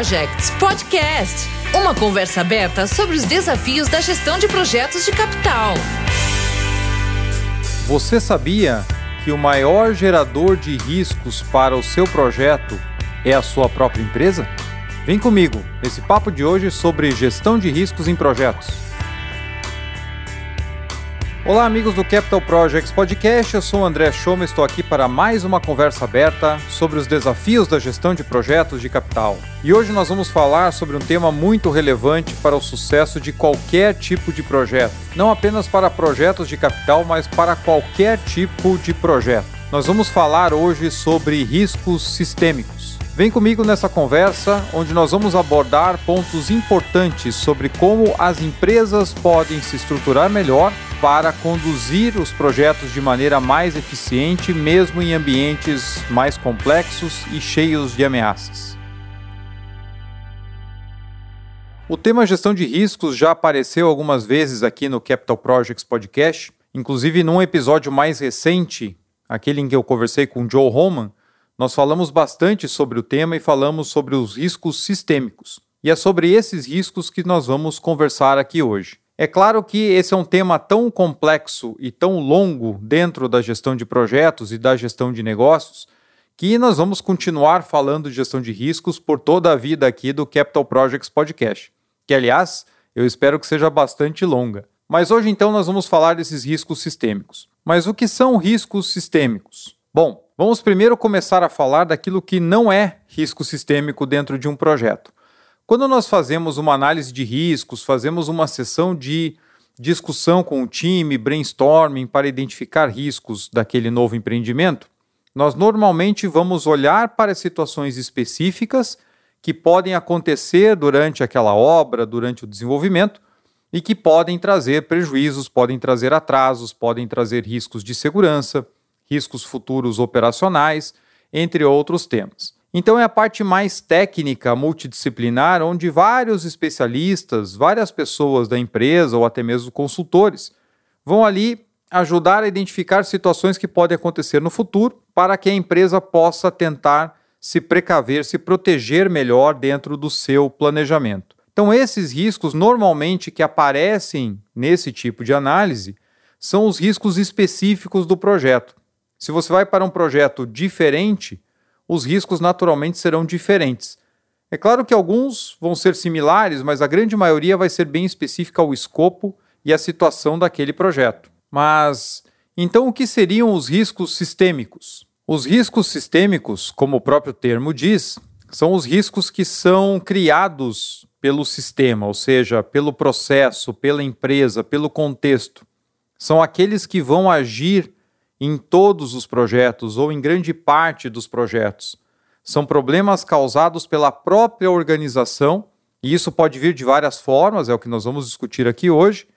Projects Podcast. Uma conversa aberta sobre os desafios da gestão de projetos de capital. Você sabia que o maior gerador de riscos para o seu projeto é a sua própria empresa? Vem comigo nesse papo de hoje sobre gestão de riscos em projetos. Olá, amigos do Capital Projects Podcast. Eu sou o André Schoma, estou aqui para mais uma conversa aberta sobre os desafios da gestão de projetos de capital. E hoje nós vamos falar sobre um tema muito relevante para o sucesso de qualquer tipo de projeto, não apenas para projetos de capital, mas para qualquer tipo de projeto. Nós vamos falar hoje sobre riscos sistêmicos. Vem comigo nessa conversa, onde nós vamos abordar pontos importantes sobre como as empresas podem se estruturar melhor para conduzir os projetos de maneira mais eficiente, mesmo em ambientes mais complexos e cheios de ameaças. O tema gestão de riscos já apareceu algumas vezes aqui no Capital Projects Podcast, inclusive num episódio mais recente, aquele em que eu conversei com Joe Roman, nós falamos bastante sobre o tema e falamos sobre os riscos sistêmicos. E é sobre esses riscos que nós vamos conversar aqui hoje. É claro que esse é um tema tão complexo e tão longo dentro da gestão de projetos e da gestão de negócios que nós vamos continuar falando de gestão de riscos por toda a vida aqui do Capital Projects Podcast, que aliás eu espero que seja bastante longa. Mas hoje então nós vamos falar desses riscos sistêmicos. Mas o que são riscos sistêmicos? Bom, vamos primeiro começar a falar daquilo que não é risco sistêmico dentro de um projeto. Quando nós fazemos uma análise de riscos, fazemos uma sessão de discussão com o time, brainstorming para identificar riscos daquele novo empreendimento, nós normalmente vamos olhar para situações específicas que podem acontecer durante aquela obra, durante o desenvolvimento e que podem trazer prejuízos, podem trazer atrasos, podem trazer riscos de segurança, riscos futuros operacionais, entre outros temas. Então é a parte mais técnica, multidisciplinar, onde vários especialistas, várias pessoas da empresa ou até mesmo consultores vão ali ajudar a identificar situações que podem acontecer no futuro para que a empresa possa tentar se precaver, se proteger melhor dentro do seu planejamento. Então esses riscos normalmente que aparecem nesse tipo de análise são os riscos específicos do projeto. Se você vai para um projeto diferente, os riscos naturalmente serão diferentes. É claro que alguns vão ser similares, mas a grande maioria vai ser bem específica ao escopo e à situação daquele projeto. Mas então o que seriam os riscos sistêmicos? Os riscos sistêmicos, como o próprio termo diz, são os riscos que são criados pelo sistema, ou seja, pelo processo, pela empresa, pelo contexto. São aqueles que vão agir em todos os projetos ou em grande parte dos projetos. São problemas causados pela própria organização, e isso pode vir de várias formas, é o que nós vamos discutir aqui hoje,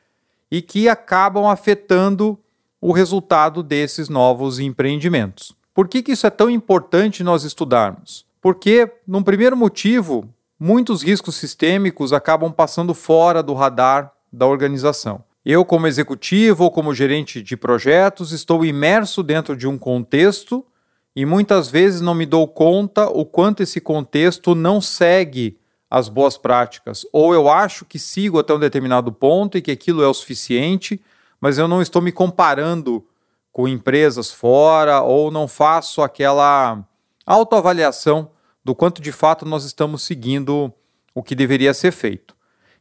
e que acabam afetando o resultado desses novos empreendimentos. Por que, que isso é tão importante nós estudarmos? Porque, num primeiro motivo, muitos riscos sistêmicos acabam passando fora do radar da organização. Eu, como executivo ou como gerente de projetos, estou imerso dentro de um contexto e muitas vezes não me dou conta o quanto esse contexto não segue as boas práticas. Ou eu acho que sigo até um determinado ponto e que aquilo é o suficiente, mas eu não estou me comparando com empresas fora ou não faço aquela autoavaliação do quanto de fato nós estamos seguindo o que deveria ser feito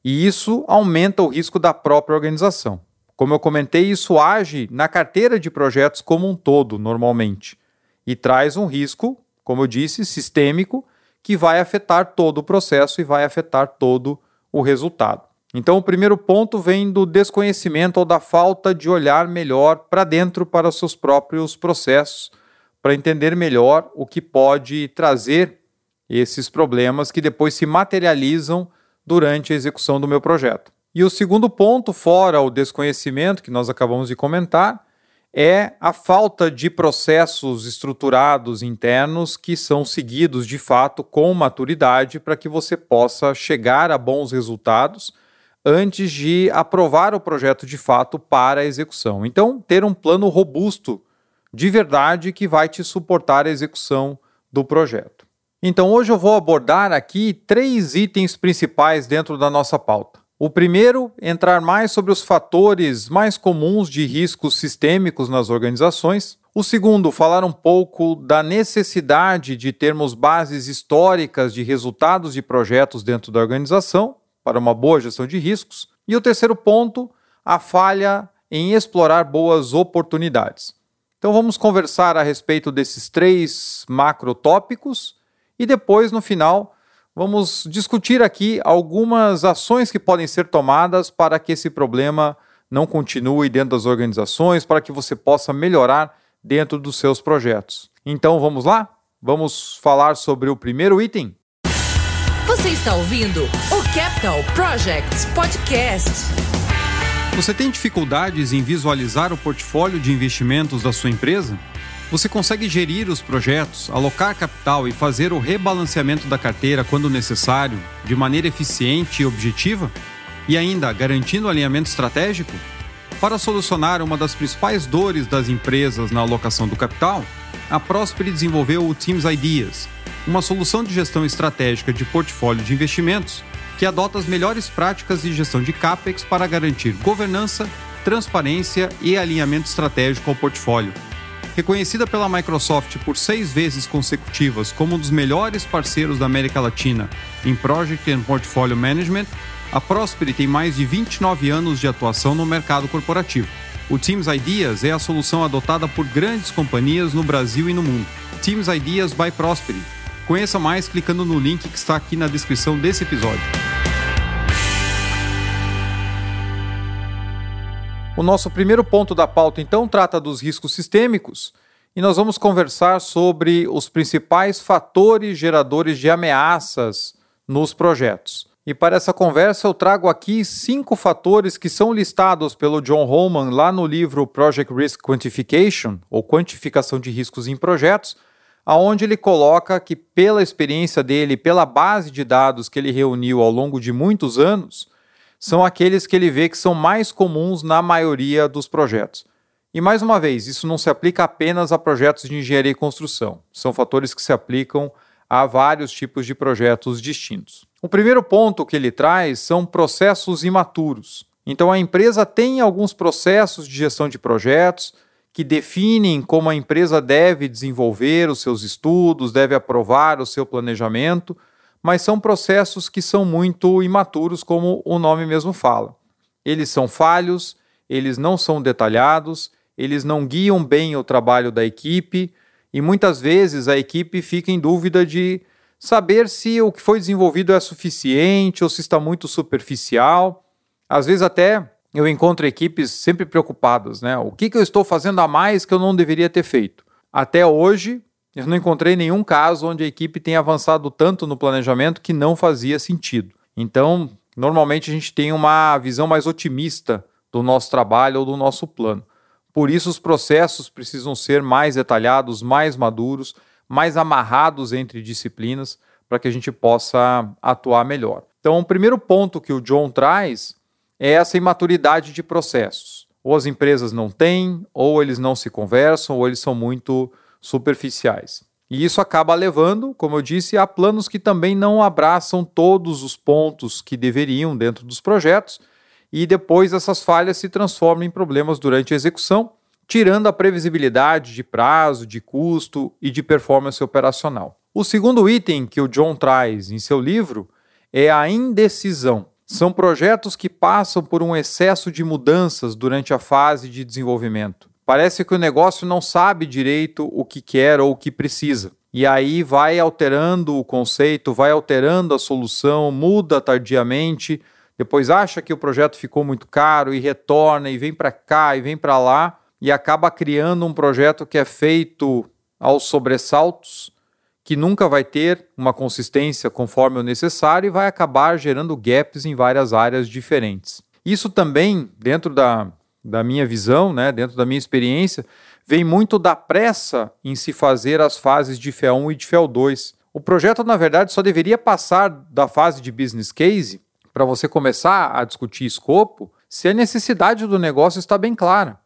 e isso aumenta o risco da própria organização. Como eu comentei, isso age na carteira de projetos como um todo, normalmente, e traz um risco, como eu disse, sistêmico, que vai afetar todo o processo e vai afetar todo o resultado. Então, o primeiro ponto vem do desconhecimento ou da falta de olhar melhor para dentro para os seus próprios processos, para entender melhor o que pode trazer esses problemas que depois se materializam durante a execução do meu projeto. E o segundo ponto, fora o desconhecimento que nós acabamos de comentar, é a falta de processos estruturados internos que são seguidos de fato com maturidade para que você possa chegar a bons resultados antes de aprovar o projeto de fato para a execução. Então, ter um plano robusto de verdade que vai te suportar a execução do projeto. Então hoje eu vou abordar aqui três itens principais dentro da nossa pauta. O primeiro, entrar mais sobre os fatores mais comuns de riscos sistêmicos nas organizações. O segundo, falar um pouco da necessidade de termos bases históricas de resultados de projetos dentro da organização para uma boa gestão de riscos. E o terceiro ponto, a falha em explorar boas oportunidades. Então vamos conversar a respeito desses três macrotópicos e depois, no final, vamos discutir aqui algumas ações que podem ser tomadas para que esse problema não continue dentro das organizações, para que você possa melhorar dentro dos seus projetos. Então vamos lá? Vamos falar sobre o primeiro item? Você está ouvindo o Capital Projects Podcast. Você tem dificuldades em visualizar o portfólio de investimentos da sua empresa? Você consegue gerir os projetos, alocar capital e fazer o rebalanceamento da carteira quando necessário, de maneira eficiente e objetiva? E ainda garantindo alinhamento estratégico? Para solucionar uma das principais dores das empresas na alocação do capital, a Prosper desenvolveu o Teams Ideas, uma solução de gestão estratégica de portfólio de investimentos que adota as melhores práticas de gestão de CAPEX para garantir governança, transparência e alinhamento estratégico ao portfólio. Reconhecida pela Microsoft por seis vezes consecutivas como um dos melhores parceiros da América Latina em Project and Portfolio Management, a Prosperity tem mais de 29 anos de atuação no mercado corporativo. O Teams Ideas é a solução adotada por grandes companhias no Brasil e no mundo. Teams Ideas by Prosperity. Conheça mais clicando no link que está aqui na descrição desse episódio. O nosso primeiro ponto da pauta, então, trata dos riscos sistêmicos e nós vamos conversar sobre os principais fatores geradores de ameaças nos projetos. E para essa conversa eu trago aqui cinco fatores que são listados pelo John Holman lá no livro Project Risk Quantification, ou Quantificação de Riscos em Projetos, aonde ele coloca que pela experiência dele, pela base de dados que ele reuniu ao longo de muitos anos, são aqueles que ele vê que são mais comuns na maioria dos projetos. E mais uma vez, isso não se aplica apenas a projetos de engenharia e construção. São fatores que se aplicam a vários tipos de projetos distintos. O primeiro ponto que ele traz são processos imaturos. Então a empresa tem alguns processos de gestão de projetos que definem como a empresa deve desenvolver os seus estudos, deve aprovar o seu planejamento, mas são processos que são muito imaturos, como o nome mesmo fala. Eles são falhos, eles não são detalhados, eles não guiam bem o trabalho da equipe e muitas vezes a equipe fica em dúvida de saber se o que foi desenvolvido é suficiente ou se está muito superficial. Às vezes até eu encontro equipes sempre preocupadas, né? O que, que eu estou fazendo a mais que eu não deveria ter feito? Até hoje, eu não encontrei nenhum caso onde a equipe tenha avançado tanto no planejamento que não fazia sentido. Então, normalmente a gente tem uma visão mais otimista do nosso trabalho ou do nosso plano. Por isso, os processos precisam ser mais detalhados, mais maduros, mais amarrados entre disciplinas, para que a gente possa atuar melhor. Então, o primeiro ponto que o John traz é essa imaturidade de processos. Ou as empresas não têm, ou eles não se conversam, ou eles são muito superficiais. E isso acaba levando, como eu disse, a planos que também não abraçam todos os pontos que deveriam dentro dos projetos, e depois essas falhas se transformam em problemas durante a execução, tirando a previsibilidade de prazo, de custo e de performance operacional. O segundo item que o John traz em seu livro é a indecisão. São projetos que passam por um excesso de mudanças durante a fase de desenvolvimento. Parece que o negócio não sabe direito o que quer ou o que precisa. E aí vai alterando o conceito, vai alterando a solução, muda tardiamente, depois acha que o projeto ficou muito caro e retorna e vem para cá e vem para lá e acaba criando um projeto que é feito aos sobressaltos, que nunca vai ter uma consistência conforme o necessário e vai acabar gerando gaps em várias áreas diferentes. Isso também, dentro da da minha visão, né, dentro da minha experiência, vem muito da pressa em se fazer as fases de FEA1 e de FEA2. O projeto, na verdade, só deveria passar da fase de business case para você começar a discutir escopo se a necessidade do negócio está bem clara.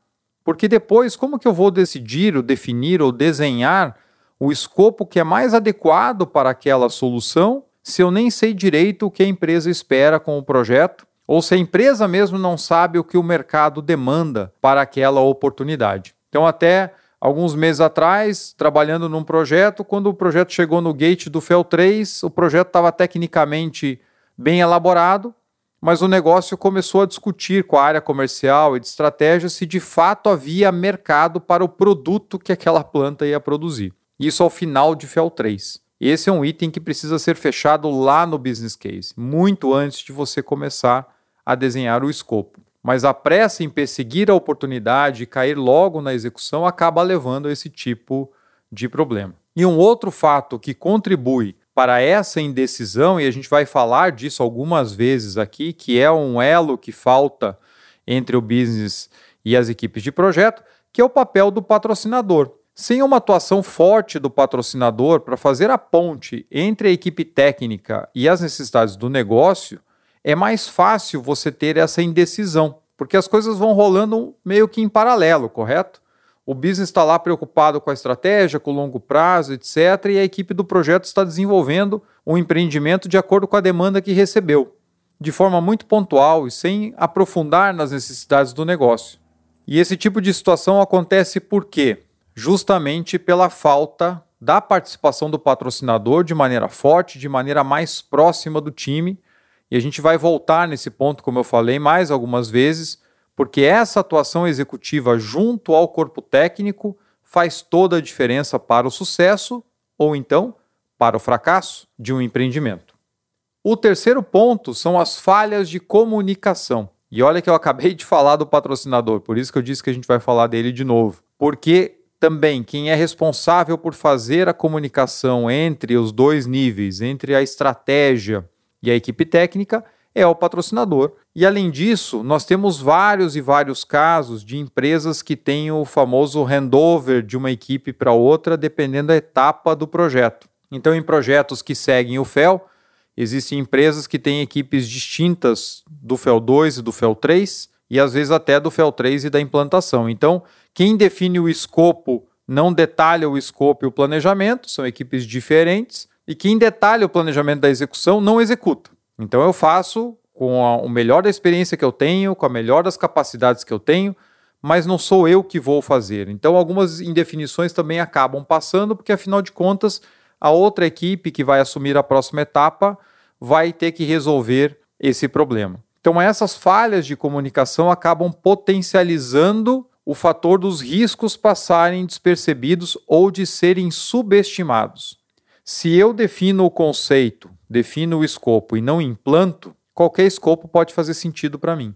Porque depois, como que eu vou decidir, ou definir, ou desenhar o escopo que é mais adequado para aquela solução se eu nem sei direito o que a empresa espera com o projeto ou se a empresa mesmo não sabe o que o mercado demanda para aquela oportunidade. Então, até alguns meses atrás, trabalhando num projeto, quando o projeto chegou no gate do FEL 3, o projeto estava tecnicamente bem elaborado, mas o negócio começou a discutir com a área comercial e de estratégia se de fato havia mercado para o produto que aquela planta ia produzir. Isso ao final de FEL 3. Esse é um item que precisa ser fechado lá no business case, muito antes de você começar a desenhar o escopo. Mas a pressa em perseguir a oportunidade e cair logo na execução acaba levando a esse tipo de problema. E um outro fato que contribui para essa indecisão, e a gente vai falar disso algumas vezes aqui, que é um elo que falta entre o business e as equipes de projeto, que é o papel do patrocinador. Sem uma atuação forte do patrocinador para fazer a ponte entre a equipe técnica e as necessidades do negócio, é mais fácil você ter essa indecisão, porque as coisas vão rolando meio que em paralelo, correto? O business está lá preocupado com a estratégia, com o longo prazo, etc., e a equipe do projeto está desenvolvendo um empreendimento de acordo com a demanda que recebeu, de forma muito pontual e sem aprofundar nas necessidades do negócio. E esse tipo de situação acontece por quê? Justamente pela falta da participação do patrocinador de maneira forte, de maneira mais próxima do time e a gente vai voltar nesse ponto, como eu falei, mais algumas vezes, porque essa atuação executiva junto ao corpo técnico faz toda a diferença para o sucesso ou então para o fracasso de um empreendimento. O terceiro ponto são as falhas de comunicação. E olha que eu acabei de falar do patrocinador, por isso que eu disse que a gente vai falar dele de novo. Porque também quem é responsável por fazer a comunicação entre os dois níveis, entre a estratégia e a equipe técnica é o patrocinador. E além disso, nós temos vários e vários casos de empresas que têm o famoso handover de uma equipe para outra, dependendo da etapa do projeto. Então, em projetos que seguem o FEL, existem empresas que têm equipes distintas do FEL 2 e do FEL 3, e às vezes até do FEL 3 e da implantação. Então, quem define o escopo não detalha o escopo e o planejamento, são equipes diferentes, e quem detalha o planejamento da execução não executa. Então eu faço com a, o melhor da experiência que eu tenho, com a melhor das capacidades que eu tenho, mas não sou eu que vou fazer. Então algumas indefinições também acabam passando, porque afinal de contas, a outra equipe que vai assumir a próxima etapa vai ter que resolver esse problema. Então essas falhas de comunicação acabam potencializando o fator dos riscos passarem despercebidos ou de serem subestimados. Se eu defino o conceito, defino o escopo e não implanto, qualquer escopo pode fazer sentido para mim.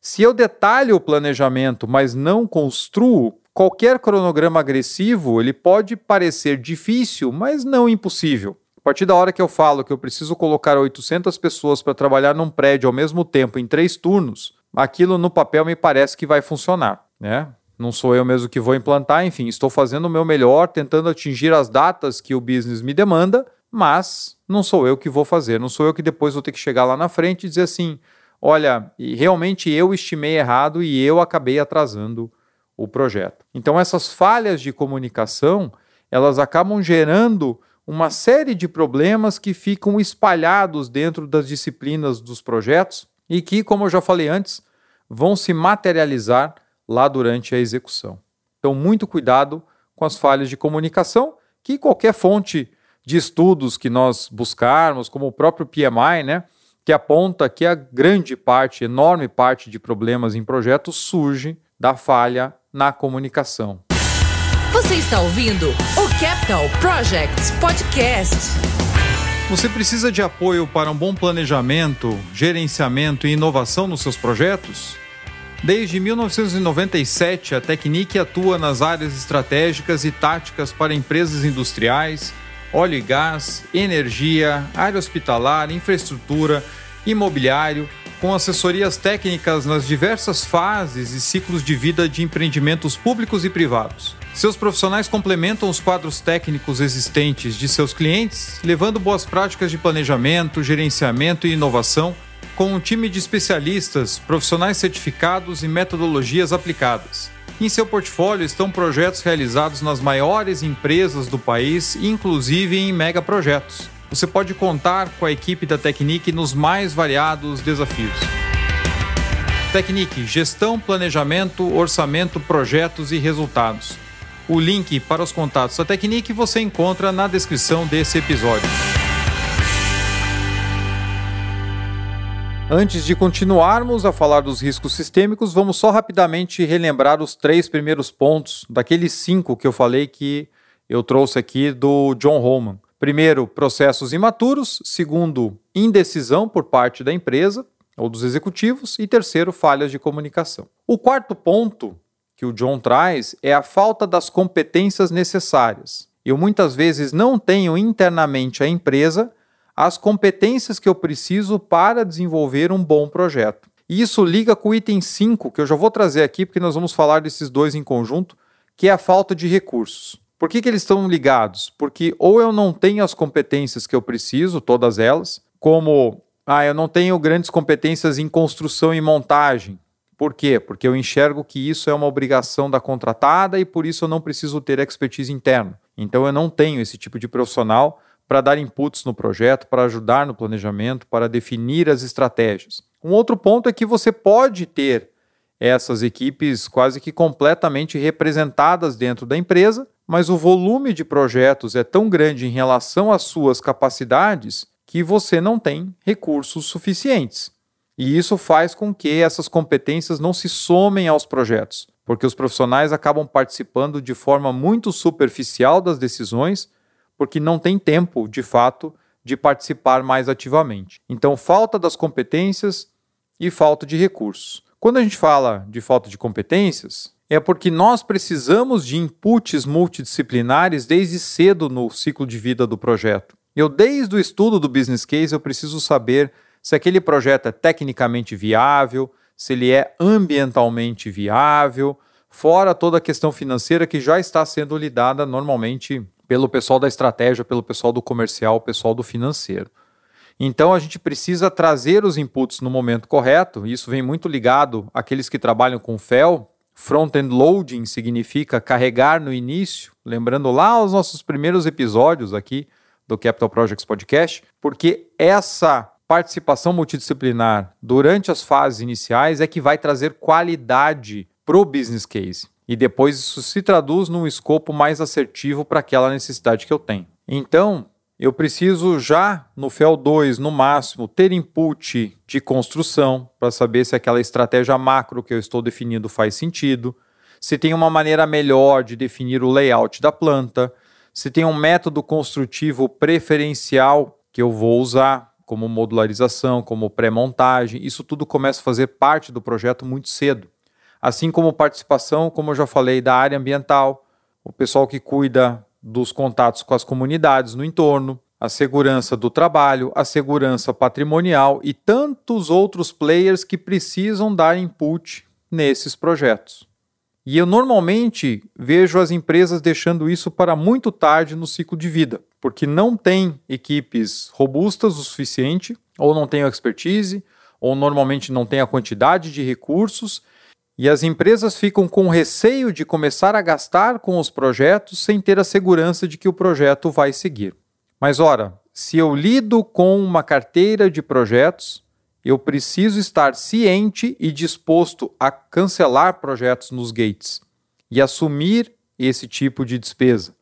Se eu detalho o planejamento, mas não construo, qualquer cronograma agressivo ele pode parecer difícil, mas não impossível. A partir da hora que eu falo que eu preciso colocar 800 pessoas para trabalhar num prédio ao mesmo tempo em três turnos, aquilo no papel me parece que vai funcionar, né? Não sou eu mesmo que vou implantar, enfim, estou fazendo o meu melhor, tentando atingir as datas que o business me demanda, mas não sou eu que vou fazer, não sou eu que depois vou ter que chegar lá na frente e dizer assim: olha, realmente eu estimei errado e eu acabei atrasando o projeto. Então, essas falhas de comunicação elas acabam gerando uma série de problemas que ficam espalhados dentro das disciplinas dos projetos e que, como eu já falei antes, vão se materializar lá durante a execução. Então, muito cuidado com as falhas de comunicação, que qualquer fonte de estudos que nós buscarmos, como o próprio PMI, né, que aponta que a grande parte, enorme parte de problemas em projetos surge da falha na comunicação. Você está ouvindo o Capital Projects Podcast. Você precisa de apoio para um bom planejamento, gerenciamento e inovação nos seus projetos? Desde 1997, a Technique atua nas áreas estratégicas e táticas para empresas industriais, óleo e gás, energia, área hospitalar, infraestrutura, imobiliário, com assessorias técnicas nas diversas fases e ciclos de vida de empreendimentos públicos e privados. Seus profissionais complementam os quadros técnicos existentes de seus clientes, levando boas práticas de planejamento, gerenciamento e inovação com um time de especialistas, profissionais certificados e metodologias aplicadas. Em seu portfólio estão projetos realizados nas maiores empresas do país, inclusive em megaprojetos. Você pode contar com a equipe da Technique nos mais variados desafios. Technique, gestão, planejamento, orçamento, projetos e resultados. O link para os contatos da Technique você encontra na descrição desse episódio. Antes de continuarmos a falar dos riscos sistêmicos, vamos só rapidamente relembrar os três primeiros pontos daqueles cinco que eu falei que eu trouxe aqui do John Holman. Primeiro, processos imaturos. Segundo, indecisão por parte da empresa ou dos executivos. E terceiro, falhas de comunicação. O quarto ponto que o John traz é a falta das competências necessárias. Eu muitas vezes não tenho internamente a empresa as competências que eu preciso para desenvolver um bom projeto. E isso liga com o item 5, que eu já vou trazer aqui, porque nós vamos falar desses dois em conjunto, que é a falta de recursos. Por que, que eles estão ligados? Porque ou eu não tenho as competências que eu preciso, todas elas, como ah, eu não tenho grandes competências em construção e montagem, por quê? Porque eu enxergo que isso é uma obrigação da contratada e por isso eu não preciso ter expertise interna. Então eu não tenho esse tipo de profissional para dar inputs no projeto, para ajudar no planejamento, para definir as estratégias. Um outro ponto é que você pode ter essas equipes quase que completamente representadas dentro da empresa, mas o volume de projetos é tão grande em relação às suas capacidades que você não tem recursos suficientes. E isso faz com que essas competências não se somem aos projetos, porque os profissionais acabam participando de forma muito superficial das decisões, porque não tem tempo, de fato, de participar mais ativamente. Então, falta das competências e falta de recursos. Quando a gente fala de falta de competências, é porque nós precisamos de inputs multidisciplinares desde cedo no ciclo de vida do projeto. Eu, desde o estudo do business case, eu preciso saber se aquele projeto é tecnicamente viável, se ele é ambientalmente viável, fora toda a questão financeira que já está sendo lidada normalmente pelo pessoal da estratégia, pelo pessoal do comercial, pessoal do financeiro. Então a gente precisa trazer os inputs no momento correto, isso vem muito ligado àqueles que trabalham com FEL. Front-end loading significa carregar no início, lembrando lá os nossos primeiros episódios aqui do Capital Projects Podcast, porque essa participação multidisciplinar durante as fases iniciais é que vai trazer qualidade para o business case. E depois isso se traduz num escopo mais assertivo para aquela necessidade que eu tenho. Então, eu preciso já no FEL 2, no máximo, ter input de construção para saber se aquela estratégia macro que eu estou definindo faz sentido, se tem uma maneira melhor de definir o layout da planta, se tem um método construtivo preferencial que eu vou usar, como modularização, como pré-montagem, isso tudo começa a fazer parte do projeto muito cedo. Assim como participação, como eu já falei, da área ambiental, o pessoal que cuida dos contatos com as comunidades no entorno, a segurança do trabalho, a segurança patrimonial e tantos outros players que precisam dar input nesses projetos. E eu normalmente vejo as empresas deixando isso para muito tarde no ciclo de vida, porque não tem equipes robustas o suficiente, ou não tem expertise, ou normalmente não tem a quantidade de recursos, e as empresas ficam com receio de começar a gastar com os projetos sem ter a segurança de que o projeto vai seguir. Mas ora, se eu lido com uma carteira de projetos, eu preciso estar ciente e disposto a cancelar projetos nos gates e assumir esse tipo de despesa,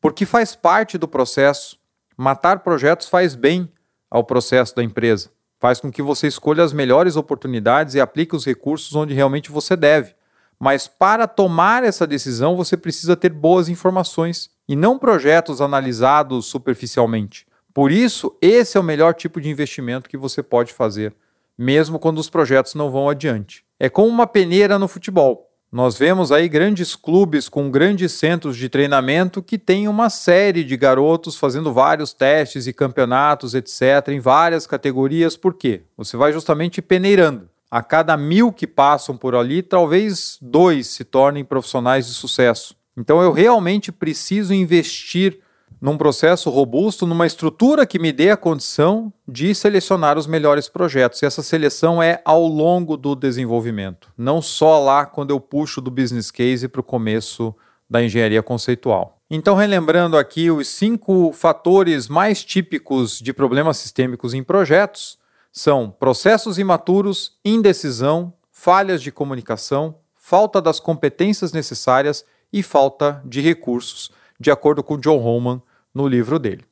porque faz parte do processo. Matar projetos faz bem ao processo da empresa, faz com que você escolha as melhores oportunidades e aplique os recursos onde realmente você deve. Mas para tomar essa decisão, você precisa ter boas informações e não projetos analisados superficialmente. Por isso, esse é o melhor tipo de investimento que você pode fazer mesmo quando os projetos não vão adiante. É como uma peneira no futebol. Nós vemos aí grandes clubes com grandes centros de treinamento que têm uma série de garotos fazendo vários testes e campeonatos, etc., em várias categorias. Por quê? Você vai justamente peneirando. A cada mil que passam por ali, talvez dois se tornem profissionais de sucesso. Então eu realmente preciso investir num processo robusto, numa estrutura que me dê a condição de selecionar os melhores projetos. E essa seleção é ao longo do desenvolvimento, não só lá quando eu puxo do business case para o começo da engenharia conceitual. Então, relembrando aqui os cinco fatores mais típicos de problemas sistêmicos em projetos são processos imaturos, indecisão, falhas de comunicação, falta das competências necessárias e falta de recursos, de acordo com John Holman no livro dele.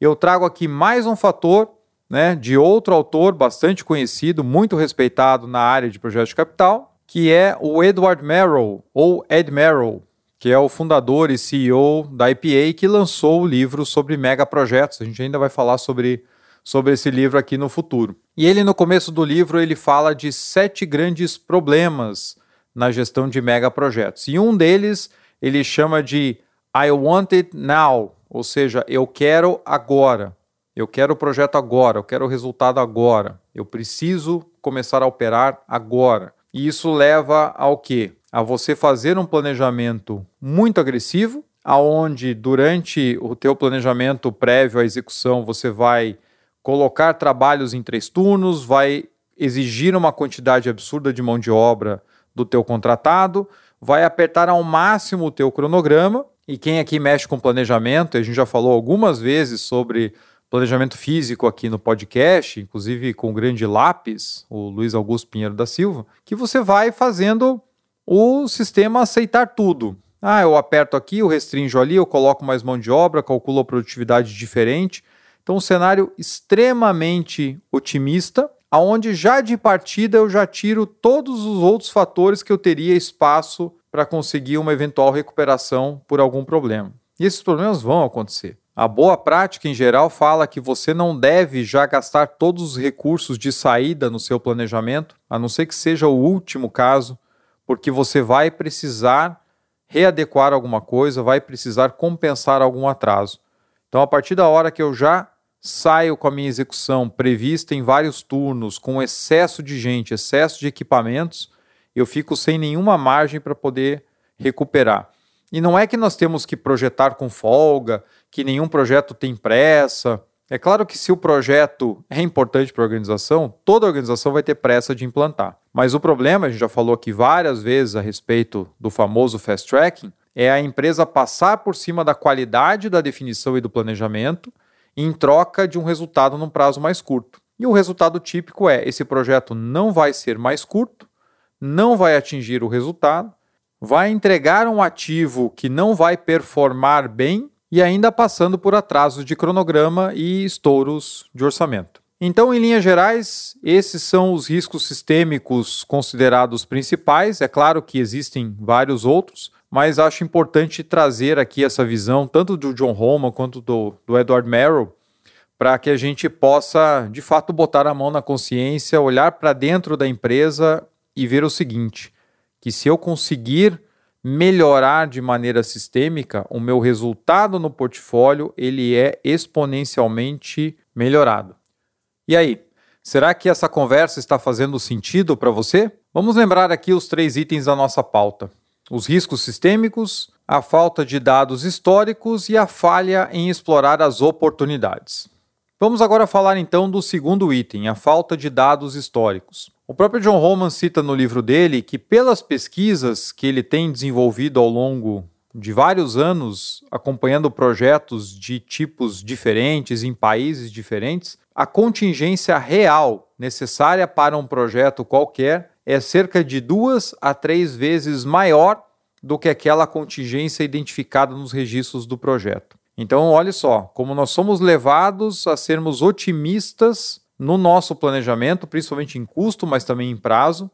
Eu trago aqui mais um fator né, de outro autor bastante conhecido, muito respeitado na área de projetos de capital, que é o Edward Merrill, ou Ed Merrill, que é o fundador e CEO da IPA, que lançou o livro sobre megaprojetos. A gente ainda vai falar sobre, sobre esse livro aqui no futuro. E ele, no começo do livro, ele fala de sete grandes problemas na gestão de megaprojetos. E um deles ele chama de I want it now, ou seja, eu quero agora. Eu quero o projeto agora, eu quero o resultado agora. Eu preciso começar a operar agora. E isso leva ao quê? A você fazer um planejamento muito agressivo, aonde durante o teu planejamento prévio à execução você vai colocar trabalhos em três turnos, vai exigir uma quantidade absurda de mão de obra do teu contratado, vai apertar ao máximo o teu cronograma e quem aqui mexe com planejamento, a gente já falou algumas vezes sobre planejamento físico aqui no podcast, inclusive com o grande lápis, o Luiz Augusto Pinheiro da Silva, que você vai fazendo o sistema aceitar tudo. Ah, eu aperto aqui, eu restringo ali, eu coloco mais mão de obra, calculo a produtividade diferente. Então, um cenário extremamente otimista, aonde já de partida eu já tiro todos os outros fatores que eu teria espaço para conseguir uma eventual recuperação por algum problema. E esses problemas vão acontecer. A boa prática, em geral, fala que você não deve já gastar todos os recursos de saída no seu planejamento, a não ser que seja o último caso, porque você vai precisar readequar alguma coisa, vai precisar compensar algum atraso. Então, a partir da hora que eu já saio com a minha execução prevista em vários turnos, com excesso de gente, excesso de equipamentos, eu fico sem nenhuma margem para poder recuperar. E não é que nós temos que projetar com folga, que nenhum projeto tem pressa. É claro que se o projeto é importante para a organização, toda organização vai ter pressa de implantar. Mas o problema, a gente já falou aqui várias vezes a respeito do famoso fast tracking, é a empresa passar por cima da qualidade da definição e do planejamento em troca de um resultado num prazo mais curto. E o resultado típico é: esse projeto não vai ser mais curto, não vai atingir o resultado, vai entregar um ativo que não vai performar bem e ainda passando por atrasos de cronograma e estouros de orçamento. Então, em linhas gerais, esses são os riscos sistêmicos considerados principais. É claro que existem vários outros, mas acho importante trazer aqui essa visão, tanto do John Holman quanto do, do Edward Merrill, para que a gente possa, de fato, botar a mão na consciência, olhar para dentro da empresa e ver o seguinte: que se eu conseguir melhorar de maneira sistêmica, o meu resultado no portfólio ele é exponencialmente melhorado. E aí, será que essa conversa está fazendo sentido para você? Vamos lembrar aqui os três itens da nossa pauta: os riscos sistêmicos, a falta de dados históricos e a falha em explorar as oportunidades. Vamos agora falar então do segundo item, a falta de dados históricos. O próprio John Holman cita no livro dele que, pelas pesquisas que ele tem desenvolvido ao longo de vários anos, acompanhando projetos de tipos diferentes em países diferentes, a contingência real necessária para um projeto qualquer é cerca de duas a três vezes maior do que aquela contingência identificada nos registros do projeto. Então, olhe só, como nós somos levados a sermos otimistas no nosso planejamento, principalmente em custo, mas também em prazo,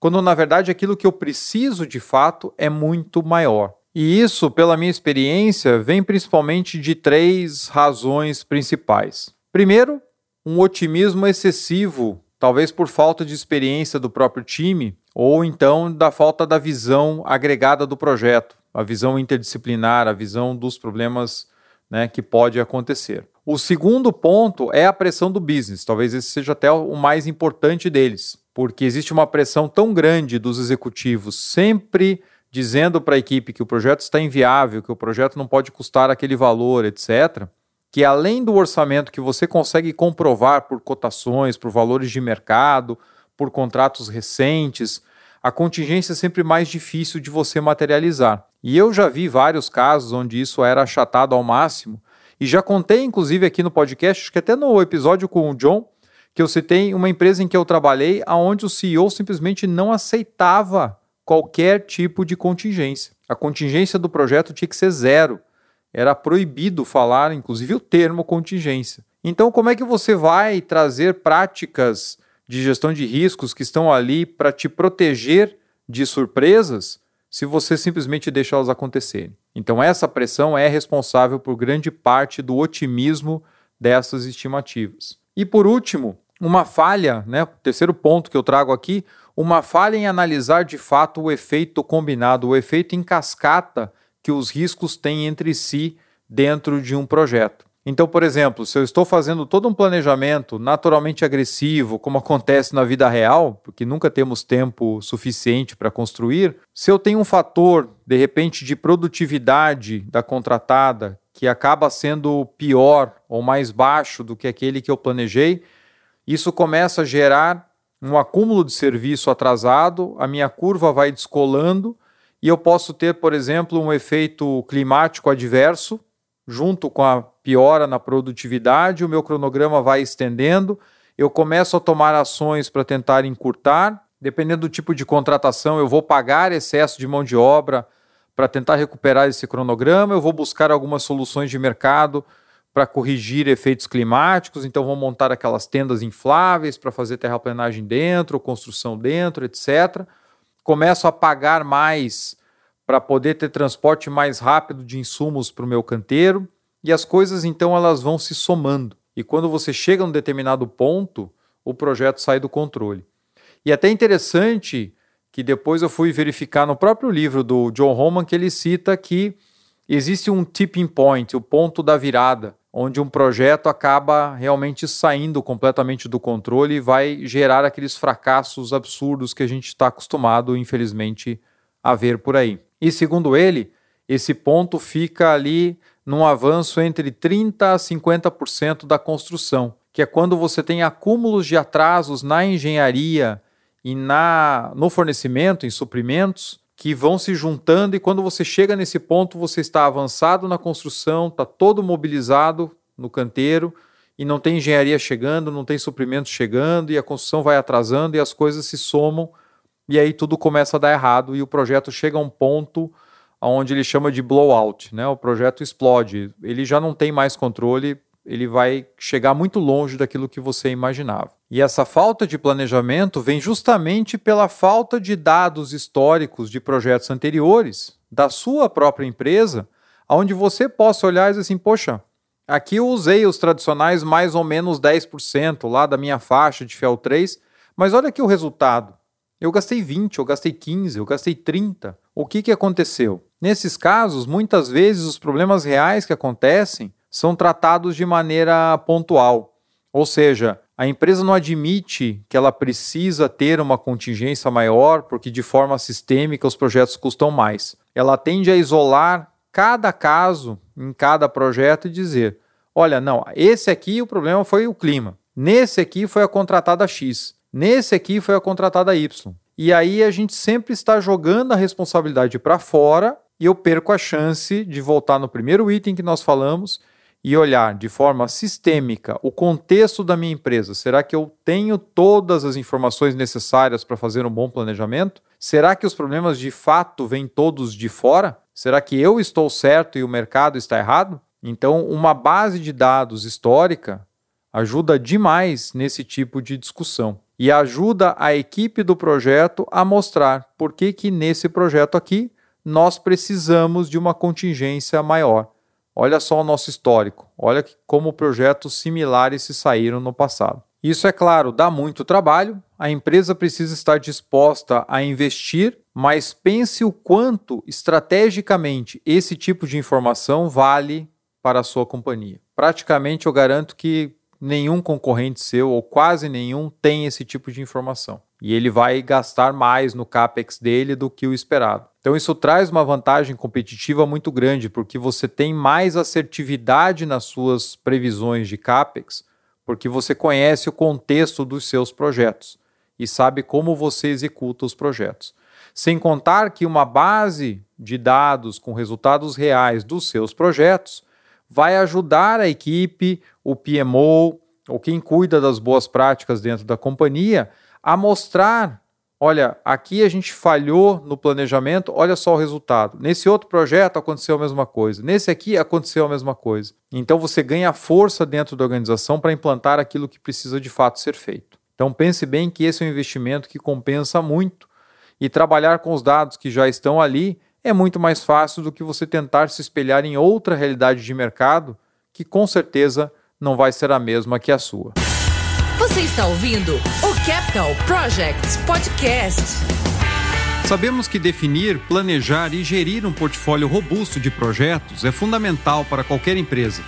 quando na verdade aquilo que eu preciso de fato é muito maior. E isso, pela minha experiência, vem principalmente de três razões principais. Primeiro, um otimismo excessivo, talvez por falta de experiência do próprio time, ou então da falta da visão agregada do projeto, a visão interdisciplinar, a visão dos problemas né, que pode acontecer. O segundo ponto é a pressão do business. Talvez esse seja até o mais importante deles, porque existe uma pressão tão grande dos executivos sempre dizendo para a equipe que o projeto está inviável, que o projeto não pode custar aquele valor, etc., que além do orçamento que você consegue comprovar por cotações, por valores de mercado, por contratos recentes, a contingência é sempre mais difícil de você materializar. E eu já vi vários casos onde isso era achatado ao máximo, e já contei, inclusive, aqui no podcast, acho que até no episódio com o John, que eu citei uma empresa em que eu trabalhei, onde o CEO simplesmente não aceitava qualquer tipo de contingência. A contingência do projeto tinha que ser zero. Era proibido falar, inclusive, o termo contingência. Então, como é que você vai trazer práticas de gestão de riscos que estão ali para te proteger de surpresas se você simplesmente deixa elas acontecerem? Então, essa pressão é responsável por grande parte do otimismo dessas estimativas. E por último, uma falha, né, terceiro ponto que eu trago aqui, uma falha em analisar de fato o efeito combinado, o efeito em cascata que os riscos têm entre si dentro de um projeto. Então, por exemplo, se eu estou fazendo todo um planejamento naturalmente agressivo, como acontece na vida real, porque nunca temos tempo suficiente para construir, se eu tenho um fator, de repente, de produtividade da contratada que acaba sendo pior ou mais baixo do que aquele que eu planejei, isso começa a gerar um acúmulo de serviço atrasado, a minha curva vai descolando e eu posso ter, por exemplo, um efeito climático adverso junto com a piora na produtividade, o meu cronograma vai estendendo, eu começo a tomar ações para tentar encurtar, dependendo do tipo de contratação, eu vou pagar excesso de mão de obra para tentar recuperar esse cronograma, eu vou buscar algumas soluções de mercado para corrigir efeitos climáticos, então vão montar aquelas tendas infláveis para fazer terraplenagem dentro, construção dentro, etc. Começo a pagar mais para poder ter transporte mais rápido de insumos para o meu canteiro, e as coisas então elas vão se somando. E quando você chega a um determinado ponto, o projeto sai do controle. E é até interessante que depois eu fui verificar no próprio livro do John Roman que ele cita que existe um tipping point, o ponto da virada, onde um projeto acaba realmente saindo completamente do controle e vai gerar aqueles fracassos absurdos que a gente está acostumado, infelizmente, a ver por aí. E segundo ele, esse ponto fica ali num avanço entre 30% a 50% da construção, que é quando você tem acúmulos de atrasos na engenharia e na, no fornecimento, em suprimentos, que vão se juntando e quando você chega nesse ponto, você está avançado na construção, está todo mobilizado no canteiro e não tem engenharia chegando, não tem suprimentos chegando e a construção vai atrasando e as coisas se somam e aí tudo começa a dar errado e o projeto chega a um ponto onde ele chama de blowout, né? O projeto explode, ele já não tem mais controle, ele vai chegar muito longe daquilo que você imaginava. E essa falta de planejamento vem justamente pela falta de dados históricos de projetos anteriores da sua própria empresa, onde você possa olhar e dizer assim: poxa, aqui eu usei os tradicionais mais ou menos 10% lá da minha faixa de FEL 3, mas olha aqui o resultado. Eu gastei 20, eu gastei 15, eu gastei 30. O que, que aconteceu? Nesses casos, muitas vezes os problemas reais que acontecem são tratados de maneira pontual. Ou seja, a empresa não admite que ela precisa ter uma contingência maior, porque de forma sistêmica os projetos custam mais. Ela tende a isolar cada caso em cada projeto e dizer: olha, não, esse aqui o problema foi o clima, nesse aqui foi a contratada X, nesse aqui foi a contratada Y. E aí a gente sempre está jogando a responsabilidade para fora e eu perco a chance de voltar no primeiro item que nós falamos e olhar de forma sistêmica o contexto da minha empresa. Será que eu tenho todas as informações necessárias para fazer um bom planejamento? Será que os problemas de fato vêm todos de fora? Será que eu estou certo e o mercado está errado? Então, uma base de dados histórica ajuda demais nesse tipo de discussão e ajuda a equipe do projeto a mostrar por que, que nesse projeto aqui nós precisamos de uma contingência maior. Olha só o nosso histórico, olha como projetos similares se saíram no passado. Isso, é claro, dá muito trabalho, a empresa precisa estar disposta a investir, mas pense o quanto estrategicamente esse tipo de informação vale para a sua companhia. Praticamente eu garanto que nenhum concorrente seu, ou quase nenhum, tem esse tipo de informação. E ele vai gastar mais no CAPEX dele do que o esperado. Então isso traz uma vantagem competitiva muito grande, porque você tem mais assertividade nas suas previsões de capex, porque você conhece o contexto dos seus projetos e sabe como você executa os projetos. Sem contar que uma base de dados com resultados reais dos seus projetos vai ajudar a equipe, o PMO, ou quem cuida das boas práticas dentro da companhia, a mostrar: olha, aqui a gente falhou no planejamento, olha só o resultado. Nesse outro projeto aconteceu a mesma coisa, nesse aqui aconteceu a mesma coisa. Então você ganha força dentro da organização para implantar aquilo que precisa de fato ser feito. Então pense bem que esse é um investimento que compensa muito e trabalhar com os dados que já estão ali é muito mais fácil do que você tentar se espelhar em outra realidade de mercado que com certeza não vai ser a mesma que a sua. Você está ouvindo o Capital Projects Podcast. Sabemos que definir, planejar e gerir um portfólio robusto de projetos é fundamental para qualquer empresa.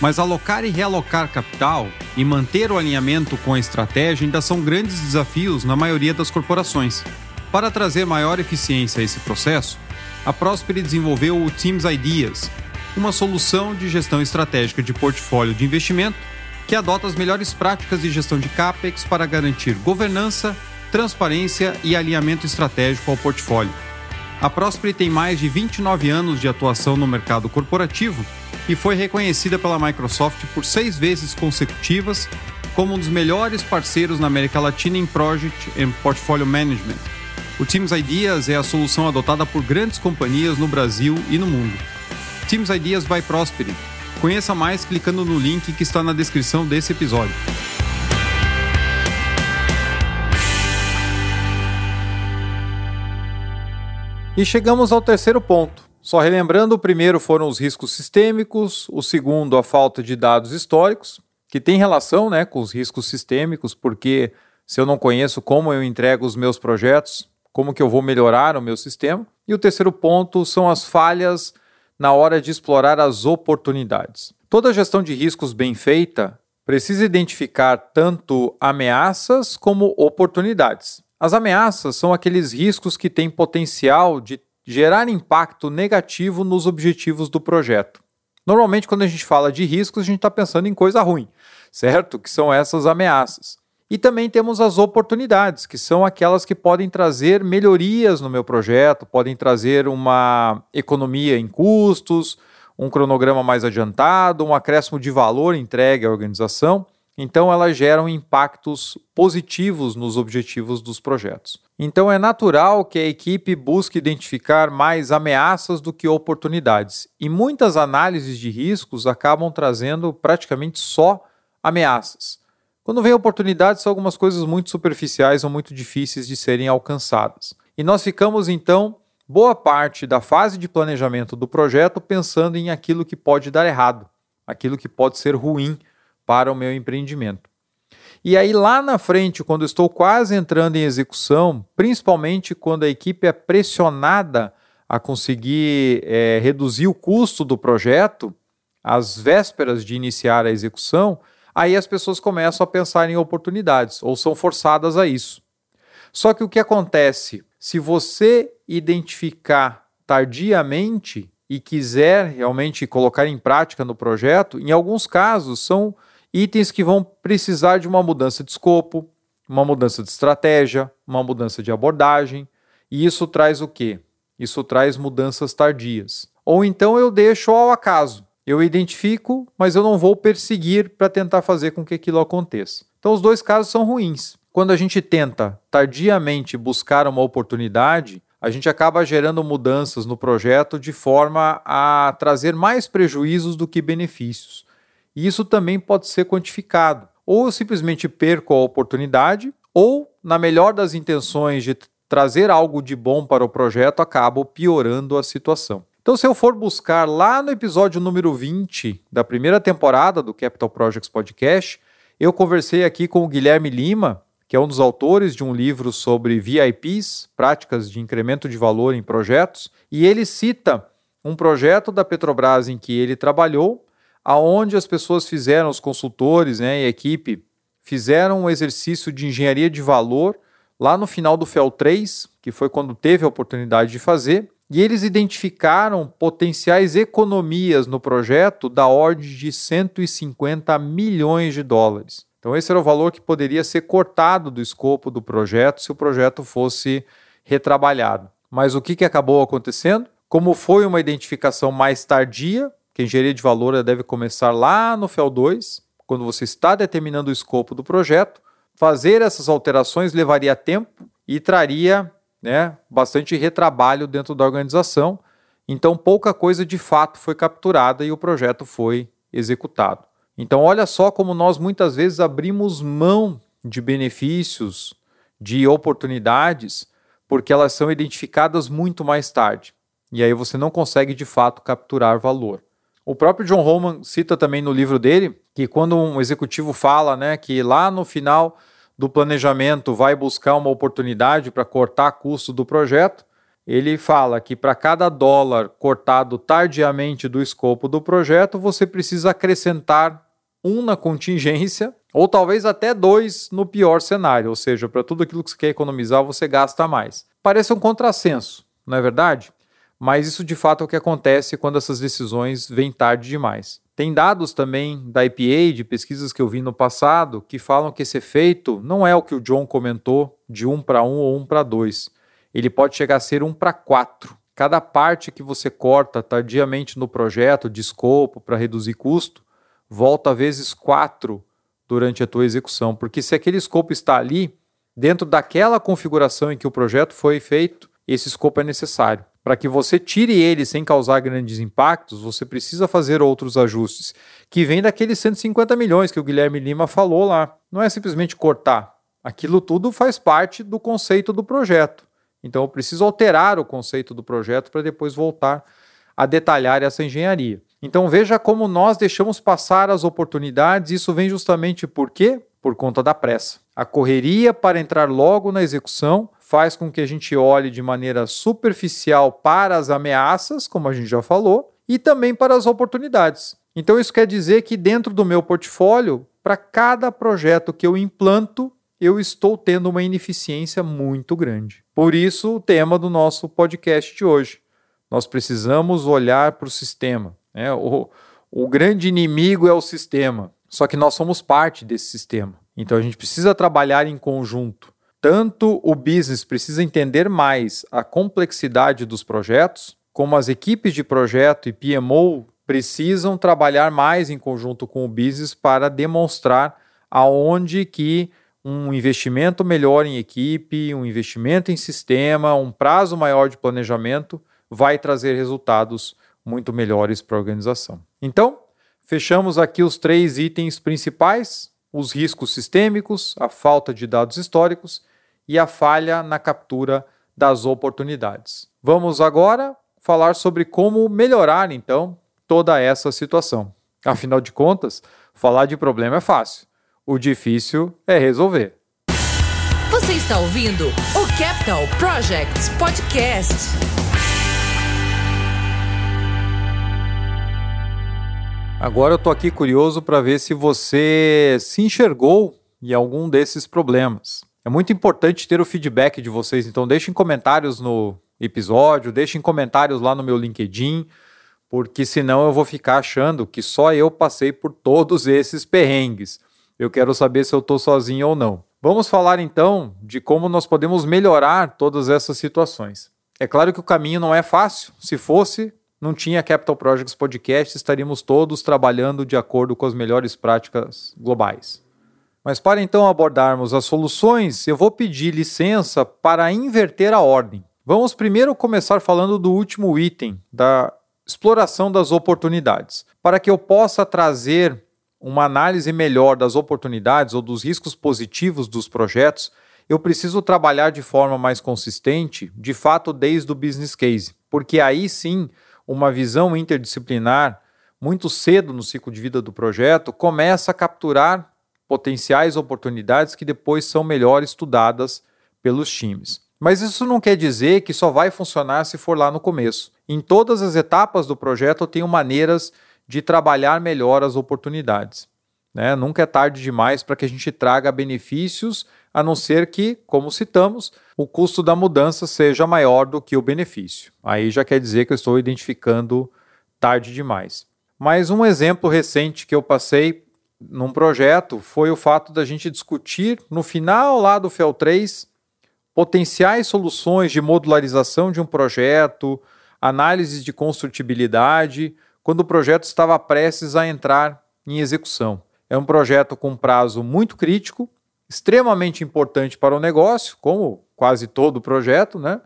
Mas alocar e realocar capital e manter o alinhamento com a estratégia ainda são grandes desafios na maioria das corporações. Para trazer maior eficiência a esse processo, a Prosper desenvolveu o Teams Ideas, uma solução de gestão estratégica de portfólio de investimento que adota as melhores práticas de gestão de CAPEX para garantir governança, transparência e alinhamento estratégico ao portfólio. A Prosper tem mais de 29 anos de atuação no mercado corporativo e foi reconhecida pela Microsoft por seis vezes consecutivas como um dos melhores parceiros na América Latina em Project and Portfolio Management. O Teams Ideas é a solução adotada por grandes companhias no Brasil e no mundo. Teams Ideas by Prosperity. Conheça mais clicando no link que está na descrição desse episódio. E chegamos ao terceiro ponto. Só relembrando, o primeiro foram os riscos sistêmicos, o segundo, a falta de dados históricos, que tem relação né, com os riscos sistêmicos, porque se eu não conheço como eu entrego os meus projetos, como que eu vou melhorar o meu sistema. E o terceiro ponto são as falhas na hora de explorar as oportunidades. Toda gestão de riscos bem feita precisa identificar tanto ameaças como oportunidades. As ameaças são aqueles riscos que têm potencial de gerar impacto negativo nos objetivos do projeto. Normalmente, quando a gente fala de riscos, a gente está pensando em coisa ruim, certo? Que são essas ameaças. E também temos as oportunidades, que são aquelas que podem trazer melhorias no meu projeto, podem trazer uma economia em custos, um cronograma mais adiantado, um acréscimo de valor entregue à organização. Então, elas geram impactos positivos nos objetivos dos projetos. Então, é natural que a equipe busque identificar mais ameaças do que oportunidades. E muitas análises de riscos acabam trazendo praticamente só ameaças. Quando vem oportunidades, são algumas coisas muito superficiais ou muito difíceis de serem alcançadas. E nós ficamos então boa parte da fase de planejamento do projeto pensando em aquilo que pode dar errado, aquilo que pode ser ruim para o meu empreendimento. E aí, lá na frente, quando estou quase entrando em execução, principalmente quando a equipe é pressionada a conseguir é, reduzir o custo do projeto, às vésperas de iniciar a execução, aí as pessoas começam a pensar em oportunidades ou são forçadas a isso. Só que o que acontece? Se você identificar tardiamente e quiser realmente colocar em prática no projeto, em alguns casos são itens que vão precisar de uma mudança de escopo, uma mudança de estratégia, uma mudança de abordagem, e isso traz o quê? Isso traz mudanças tardias. Ou então eu deixo ao acaso. Eu identifico, mas eu não vou perseguir para tentar fazer com que aquilo aconteça. Então, os dois casos são ruins. Quando a gente tenta tardiamente buscar uma oportunidade, a gente acaba gerando mudanças no projeto de forma a trazer mais prejuízos do que benefícios. E isso também pode ser quantificado. Ou eu simplesmente perco a oportunidade, ou, na melhor das intenções de trazer algo de bom para o projeto, acabo piorando a situação. Então, se eu for buscar lá no episódio número 20 da primeira temporada do Capital Projects Podcast, eu conversei aqui com o Guilherme Lima, que é um dos autores de um livro sobre VIPs, práticas de incremento de valor em projetos, e ele cita um projeto da Petrobras em que ele trabalhou, aonde as pessoas fizeram, os consultores né, e a equipe, fizeram um exercício de engenharia de valor lá no final do FEL 3, que foi quando teve a oportunidade de fazer, e eles identificaram potenciais economias no projeto da ordem de 150 milhões de dólares. Então, esse era o valor que poderia ser cortado do escopo do projeto se o projeto fosse retrabalhado. Mas o que, que acabou acontecendo? Como foi uma identificação mais tardia, que a engenharia de valor deve começar lá no FEL 2, quando você está determinando o escopo do projeto, fazer essas alterações levaria tempo e traria né, bastante retrabalho dentro da organização. Então, pouca coisa de fato foi capturada e o projeto foi executado. Então, olha só como nós muitas vezes abrimos mão de benefícios, de oportunidades, porque elas são identificadas muito mais tarde. E aí você não consegue de fato capturar valor. O próprio John Holman cita também no livro dele que quando um executivo fala né, que lá no final do planejamento vai buscar uma oportunidade para cortar custo do projeto, ele fala que para cada dólar cortado tardiamente do escopo do projeto, você precisa acrescentar um na contingência, ou talvez até dois no pior cenário, ou seja, para tudo aquilo que você quer economizar, você gasta mais. Parece um contrassenso, não é verdade? Mas isso de fato é o que acontece quando essas decisões vêm tarde demais. Tem dados também da IPA, de pesquisas que eu vi no passado, que falam que esse efeito não é o que o John comentou de 1 para 1 ou 1 para 2. Ele pode chegar a ser 1 para 4. Cada parte que você corta tardiamente no projeto de escopo para reduzir custo, volta vezes 4 durante a tua execução. Porque se aquele escopo está ali, dentro daquela configuração em que o projeto foi feito, esse escopo é necessário. Para que você tire ele sem causar grandes impactos, você precisa fazer outros ajustes, que vem daqueles 150 milhões que o Guilherme Lima falou lá. Não é simplesmente cortar. Aquilo tudo faz parte do conceito do projeto. Então eu preciso alterar o conceito do projeto para depois voltar a detalhar essa engenharia. Então veja como nós deixamos passar as oportunidades, isso vem justamente por quê? Por conta da pressa. A correria para entrar logo na execução faz com que a gente olhe de maneira superficial para as ameaças, como a gente já falou, e também para as oportunidades. Então, isso quer dizer que dentro do meu portfólio, para cada projeto que eu implanto, eu estou tendo uma ineficiência muito grande. Por isso, o tema do nosso podcast de hoje. Nós precisamos olhar para o sistema. Né? O, o grande inimigo é o sistema, só que nós somos parte desse sistema. Então, a gente precisa trabalhar em conjunto tanto o business precisa entender mais a complexidade dos projetos, como as equipes de projeto e PMO precisam trabalhar mais em conjunto com o business para demonstrar aonde que um investimento melhor em equipe, um investimento em sistema, um prazo maior de planejamento vai trazer resultados muito melhores para a organização. Então, fechamos aqui os três itens principais: os riscos sistêmicos, a falta de dados históricos e a falha na captura das oportunidades. Vamos agora falar sobre como melhorar então toda essa situação. Afinal de contas, falar de problema é fácil, o difícil é resolver. Você está ouvindo o Capital Projects Podcast. Agora eu estou aqui curioso para ver se você se enxergou em algum desses problemas. É muito importante ter o feedback de vocês, então deixem comentários no episódio, deixem comentários lá no meu LinkedIn, porque senão eu vou ficar achando que só eu passei por todos esses perrengues. Eu quero saber se eu estou sozinho ou não. Vamos falar então de como nós podemos melhorar todas essas situações. É claro que o caminho não é fácil. Se fosse, não tinha Capital Projects Podcast, estaríamos todos trabalhando de acordo com as melhores práticas globais. Mas para então abordarmos as soluções, eu vou pedir licença para inverter a ordem. Vamos primeiro começar falando do último item, da exploração das oportunidades. Para que eu possa trazer uma análise melhor das oportunidades ou dos riscos positivos dos projetos, eu preciso trabalhar de forma mais consistente, de fato, desde o business case, porque aí sim uma visão interdisciplinar, muito cedo no ciclo de vida do projeto, começa a capturar potenciais oportunidades que depois são melhor estudadas pelos times. Mas isso não quer dizer que só vai funcionar se for lá no começo. Em todas as etapas do projeto eu tenho maneiras de trabalhar melhor as oportunidades. Né? Nunca é tarde demais para que a gente traga benefícios, a não ser que, como citamos, o custo da mudança seja maior do que o benefício. Aí já quer dizer que eu estou identificando tarde demais. Mas um exemplo recente que eu passei num projeto foi o fato da gente discutir no final lá do FEL 3 potenciais soluções de modularização de um projeto, análise de construtibilidade, quando o projeto estava prestes a entrar em execução. É um projeto com prazo muito crítico, extremamente importante para o negócio, como quase todo projeto, né?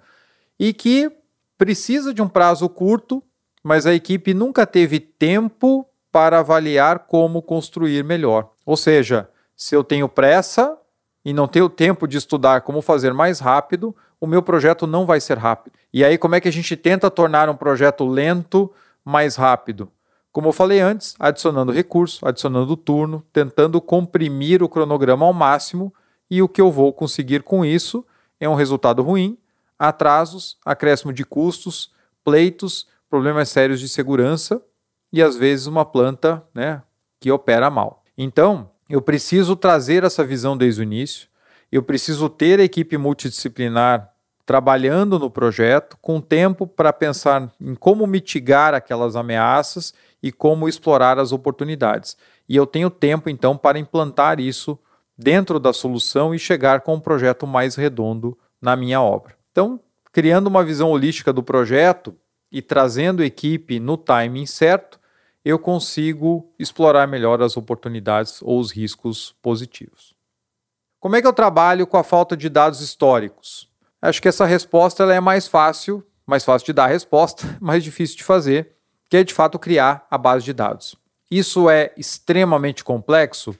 E que precisa de um prazo curto, mas a equipe nunca teve tempo para avaliar como construir melhor. Ou seja, se eu tenho pressa e não tenho tempo de estudar como fazer mais rápido, o meu projeto não vai ser rápido. E aí, como é que a gente tenta tornar um projeto lento mais rápido? Como eu falei antes, adicionando recurso, adicionando turno, tentando comprimir o cronograma ao máximo, e o que eu vou conseguir com isso é um resultado ruim, atrasos, acréscimo de custos, pleitos, problemas sérios de segurança e às vezes uma planta né, que opera mal. Então, eu preciso trazer essa visão desde o início, eu preciso ter a equipe multidisciplinar trabalhando no projeto, com tempo para pensar em como mitigar aquelas ameaças e como explorar as oportunidades. E eu tenho tempo então para implantar isso dentro da solução e chegar com um projeto mais redondo na minha obra. Então, criando uma visão holística do projeto e trazendo equipe no timing certo, eu consigo explorar melhor as oportunidades ou os riscos positivos. Como é que eu trabalho com a falta de dados históricos? Acho que essa resposta ela é mais fácil, mais fácil de dar a resposta, mais difícil de fazer, que é de fato criar a base de dados. Isso é extremamente complexo?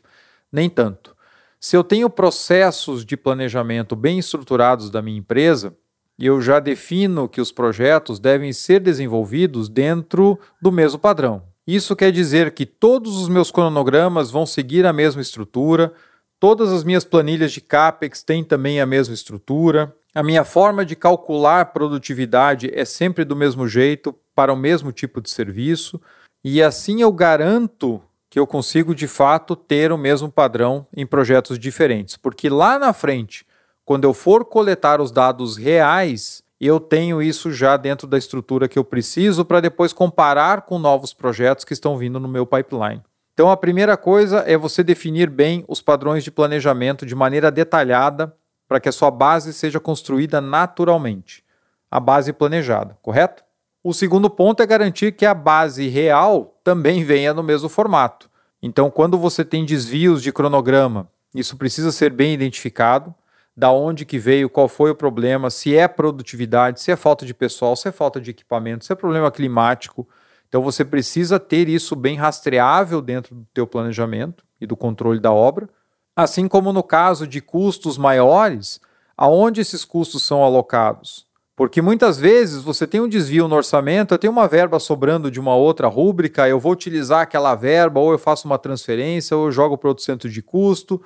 Nem tanto. Se eu tenho processos de planejamento bem estruturados da minha empresa, e eu já defino que os projetos devem ser desenvolvidos dentro do mesmo padrão. Isso quer dizer que todos os meus cronogramas vão seguir a mesma estrutura, todas as minhas planilhas de CAPEX têm também a mesma estrutura, a minha forma de calcular produtividade é sempre do mesmo jeito, para o mesmo tipo de serviço, e assim eu garanto que eu consigo de fato ter o mesmo padrão em projetos diferentes, porque lá na frente, quando eu for coletar os dados reais, eu tenho isso já dentro da estrutura que eu preciso para depois comparar com novos projetos que estão vindo no meu pipeline. Então, a primeira coisa é você definir bem os padrões de planejamento de maneira detalhada para que a sua base seja construída naturalmente. A base planejada, correto? O segundo ponto é garantir que a base real também venha no mesmo formato. Então, quando você tem desvios de cronograma, isso precisa ser bem identificado da onde que veio, qual foi o problema, se é produtividade, se é falta de pessoal, se é falta de equipamento, se é problema climático. Então você precisa ter isso bem rastreável dentro do teu planejamento e do controle da obra, assim como no caso de custos maiores, aonde esses custos são alocados? Porque muitas vezes você tem um desvio no orçamento, eu tenho uma verba sobrando de uma outra rúbrica, eu vou utilizar aquela verba, ou eu faço uma transferência, ou eu jogo para outro centro de custo.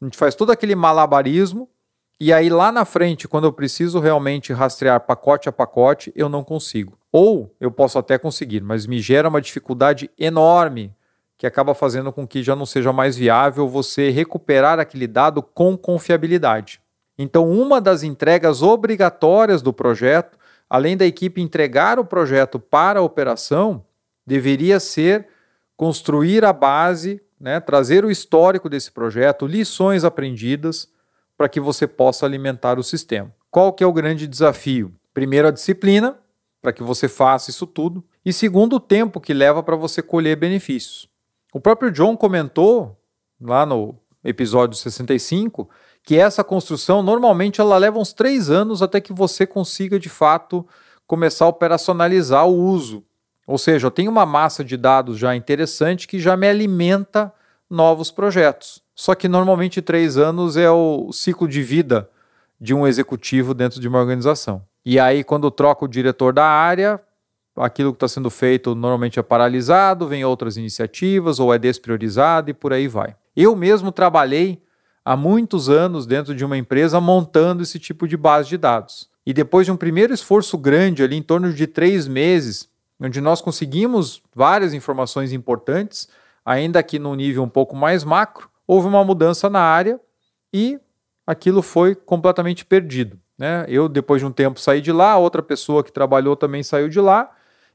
A gente faz todo aquele malabarismo e aí lá na frente, quando eu preciso realmente rastrear pacote a pacote, eu não consigo. Ou eu posso até conseguir, mas me gera uma dificuldade enorme que acaba fazendo com que já não seja mais viável você recuperar aquele dado com confiabilidade. Então, uma das entregas obrigatórias do projeto, além da equipe entregar o projeto para a operação, deveria ser construir a base, né, trazer o histórico desse projeto, lições aprendidas, para que você possa alimentar o sistema. Qual que é o grande desafio? Primeiro, a disciplina, para que você faça isso tudo. E segundo, o tempo que leva para você colher benefícios. O próprio John comentou lá no episódio 65 que essa construção normalmente ela leva uns três anos até que você consiga de fato começar a operacionalizar o uso. Ou seja, eu tenho uma massa de dados já interessante que já me alimenta novos projetos. Só que normalmente três anos é o ciclo de vida de um executivo dentro de uma organização. E aí, quando troca o diretor da área, aquilo que está sendo feito normalmente é paralisado, vem outras iniciativas ou é despriorizado e por aí vai. Eu mesmo trabalhei há muitos anos dentro de uma empresa montando esse tipo de base de dados. E depois de um primeiro esforço grande, ali em torno de três meses, onde nós conseguimos várias informações importantes, ainda que num nível um pouco mais macro, houve uma mudança na área e aquilo foi completamente perdido. Né? Eu, depois de um tempo, saí de lá, outra pessoa que trabalhou também saiu de lá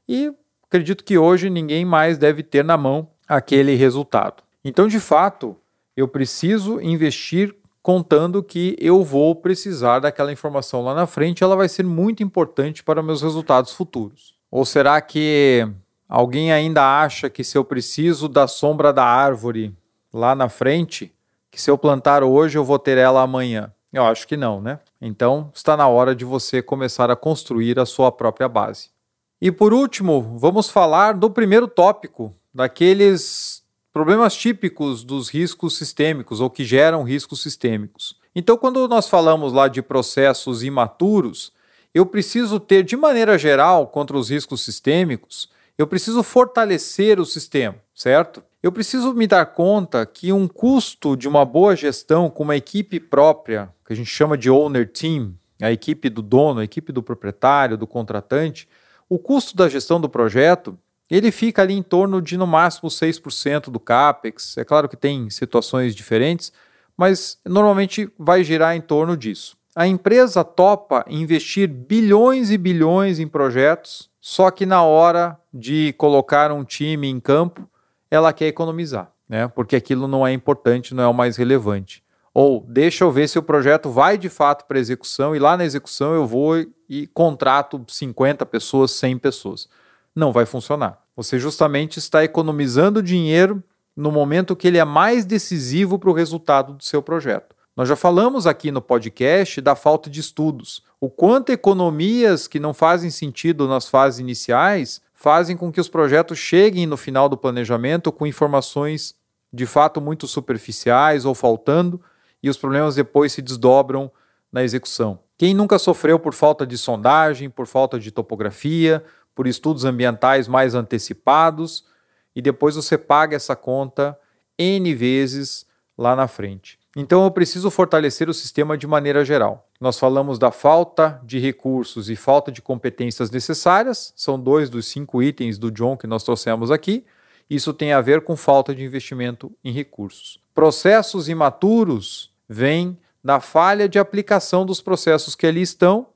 e acredito que hoje ninguém mais deve ter na mão aquele resultado. Então, de fato, eu preciso investir contando que eu vou precisar daquela informação lá na frente, ela vai ser muito importante para meus resultados futuros. Ou será que alguém ainda acha que se eu preciso da sombra da árvore lá na frente, que se eu plantar hoje eu vou ter ela amanhã? Eu acho que não, né? Então está na hora de você começar a construir a sua própria base. E por último, vamos falar do primeiro tópico, daqueles problemas típicos dos riscos sistêmicos ou que geram riscos sistêmicos. Então, quando nós falamos lá de processos imaturos, eu preciso ter, de maneira geral, contra os riscos sistêmicos, eu preciso fortalecer o sistema, certo? Eu preciso me dar conta que um custo de uma boa gestão com uma equipe própria, que a gente chama de owner team, a equipe do dono, a equipe do proprietário, do contratante, o custo da gestão do projeto, ele fica ali em torno de no máximo 6% do capex. É claro que tem situações diferentes, mas normalmente vai girar em torno disso. A empresa topa investir bilhões e bilhões em projetos, só que na hora de colocar um time em campo, ela quer economizar, né? Porque aquilo não é importante, não é o mais relevante. Ou deixa eu ver se o projeto vai de fato para execução e lá na execução eu vou e contrato 50 pessoas, 100 pessoas. Não vai funcionar. Você justamente está economizando dinheiro no momento que ele é mais decisivo para o resultado do seu projeto. Nós já falamos aqui no podcast da falta de estudos. O quanto economias que não fazem sentido nas fases iniciais fazem com que os projetos cheguem no final do planejamento com informações de fato muito superficiais ou faltando e os problemas depois se desdobram na execução. Quem nunca sofreu por falta de sondagem, por falta de topografia, por estudos ambientais mais antecipados, e depois você paga essa conta N vezes lá na frente. Então eu preciso fortalecer o sistema de maneira geral. Nós falamos da falta de recursos e falta de competências necessárias, são dois dos cinco itens do John que nós trouxemos aqui. Isso tem a ver com falta de investimento em recursos. Processos imaturos vem da falha de aplicação dos processos que ali estão,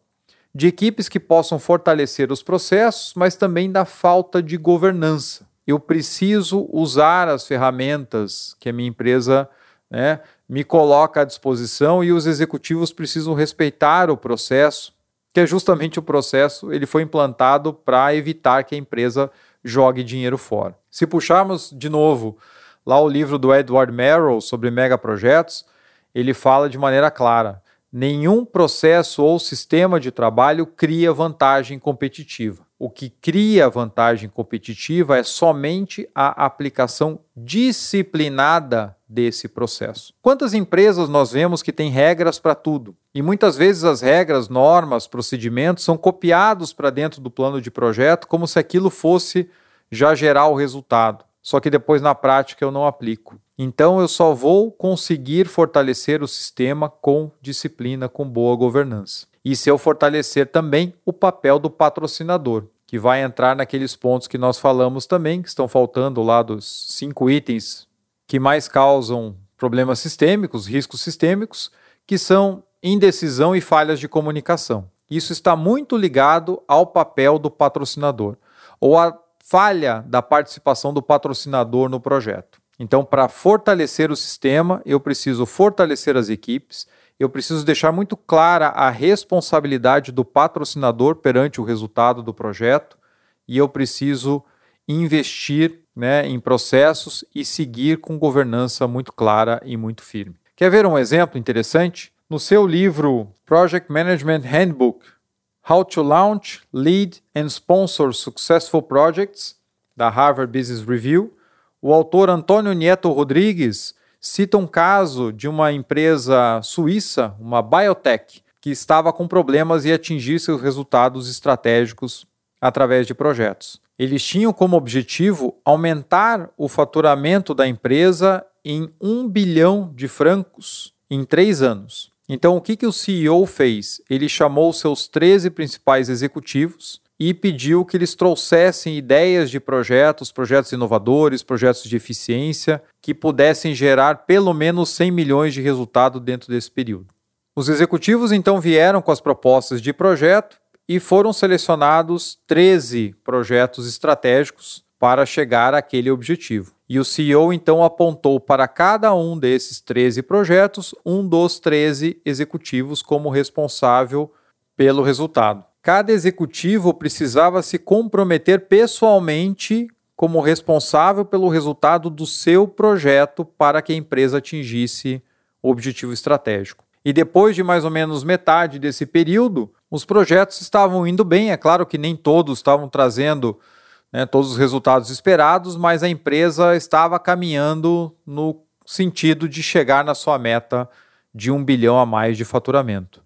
de equipes que possam fortalecer os processos, mas também da falta de governança. Eu preciso usar as ferramentas que a minha empresa né, me coloca à disposição e os executivos precisam respeitar o processo, que é justamente o processo, ele foi implantado para evitar que a empresa jogue dinheiro fora. Se puxarmos de novo lá o livro do Edward Merrill sobre megaprojetos, ele fala de maneira clara: nenhum processo ou sistema de trabalho cria vantagem competitiva. O que cria vantagem competitiva é somente a aplicação disciplinada desse processo. Quantas empresas nós vemos que têm regras para tudo? E muitas vezes as regras, normas, procedimentos são copiados para dentro do plano de projeto como se aquilo fosse já gerar o resultado. Só que depois na prática eu não aplico. Então eu só vou conseguir fortalecer o sistema com disciplina, com boa governança. E se eu fortalecer também o papel do patrocinador, que vai entrar naqueles pontos que nós falamos também, que estão faltando lá dos cinco itens que mais causam problemas sistêmicos, riscos sistêmicos, que são indecisão e falhas de comunicação. Isso está muito ligado ao papel do patrocinador ou à falha da participação do patrocinador no projeto. Então, para fortalecer o sistema, eu preciso fortalecer as equipes, eu preciso deixar muito clara a responsabilidade do patrocinador perante o resultado do projeto e eu preciso investir né, em processos e seguir com governança muito clara e muito firme. Quer ver um exemplo interessante? No seu livro Project Management Handbook, How to Launch, Lead and Sponsor Successful Projects, da Harvard Business Review, o autor Antônio Nieto Rodrigues cita um caso de uma empresa suíça, uma biotech, que estava com problemas em atingir seus resultados estratégicos através de projetos. Eles tinham como objetivo aumentar o faturamento da empresa em um bilhão de francos em três anos. Então, o que, que o CEO fez? Ele chamou seus 13 principais executivos e pediu que eles trouxessem ideias de projetos, projetos inovadores, projetos de eficiência que pudessem gerar pelo menos 100 milhões de resultado dentro desse período. Os executivos então vieram com as propostas de projeto e foram selecionados 13 projetos estratégicos para chegar àquele objetivo. E o CEO então apontou para cada um desses 13 projetos um dos 13 executivos como responsável pelo resultado cada executivo precisava se comprometer pessoalmente como responsável pelo resultado do seu projeto para que a empresa atingisse o objetivo estratégico. E depois de mais ou menos metade desse período, os projetos estavam indo bem. É claro que nem todos estavam trazendo né, todos os resultados esperados, mas a empresa estava caminhando no sentido de chegar na sua meta de um bilhão a mais de faturamento.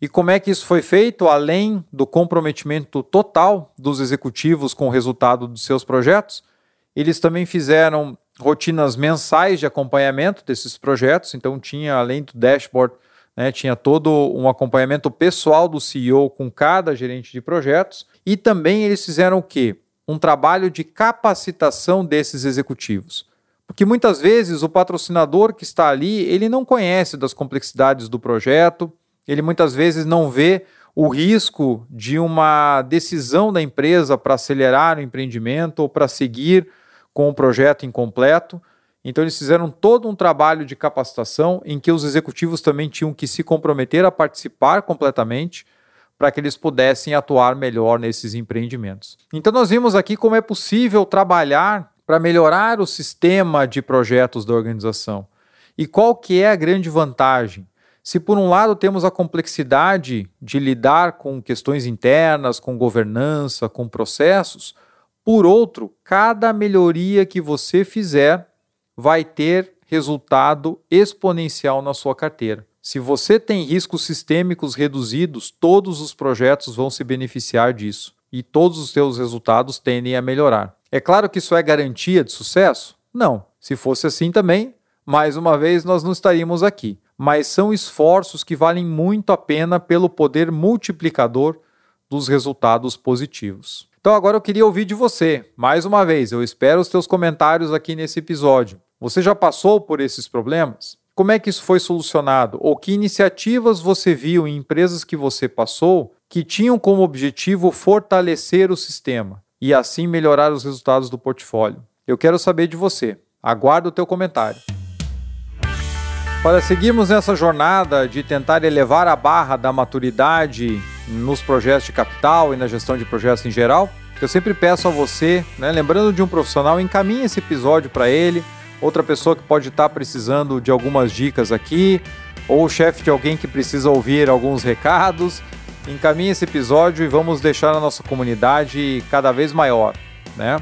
E como é que isso foi feito? Além do comprometimento total dos executivos com o resultado dos seus projetos, eles também fizeram rotinas mensais de acompanhamento desses projetos. Então, tinha, além do dashboard, né, tinha todo um acompanhamento pessoal do CEO com cada gerente de projetos. E também eles fizeram o quê? Um trabalho de capacitação desses executivos. Porque muitas vezes o patrocinador que está ali, ele não conhece das complexidades do projeto, ele muitas vezes não vê o risco de uma decisão da empresa para acelerar o empreendimento ou para seguir com o projeto incompleto. Então, eles fizeram todo um trabalho de capacitação em que os executivos também tinham que se comprometer a participar completamente para que eles pudessem atuar melhor nesses empreendimentos. Então, nós vimos aqui como é possível trabalhar para melhorar o sistema de projetos da organização. E qual que é a grande vantagem? Se por um lado temos a complexidade de lidar com questões internas, com governança, com processos, por outro, cada melhoria que você fizer vai ter resultado exponencial na sua carteira. Se você tem riscos sistêmicos reduzidos, todos os projetos vão se beneficiar disso e todos os seus resultados tendem a melhorar. É claro que isso é garantia de sucesso? Não. Se fosse assim também, mais uma vez nós não estaríamos aqui mas são esforços que valem muito a pena pelo poder multiplicador dos resultados positivos. Então agora eu queria ouvir de você. Mais uma vez, eu espero os teus comentários aqui nesse episódio. Você já passou por esses problemas? Como é que isso foi solucionado? Ou que iniciativas você viu em empresas que você passou que tinham como objetivo fortalecer o sistema e assim melhorar os resultados do portfólio? Eu quero saber de você. Aguardo o teu comentário. Para seguirmos nessa jornada de tentar elevar a barra da maturidade nos projetos de capital e na gestão de projetos em geral, eu sempre peço a você, né, lembrando de um profissional, encaminhe esse episódio para ele, outra pessoa que pode estar precisando de algumas dicas aqui, ou o chefe de alguém que precisa ouvir alguns recados. Encaminhe esse episódio e vamos deixar a nossa comunidade cada vez maior, né?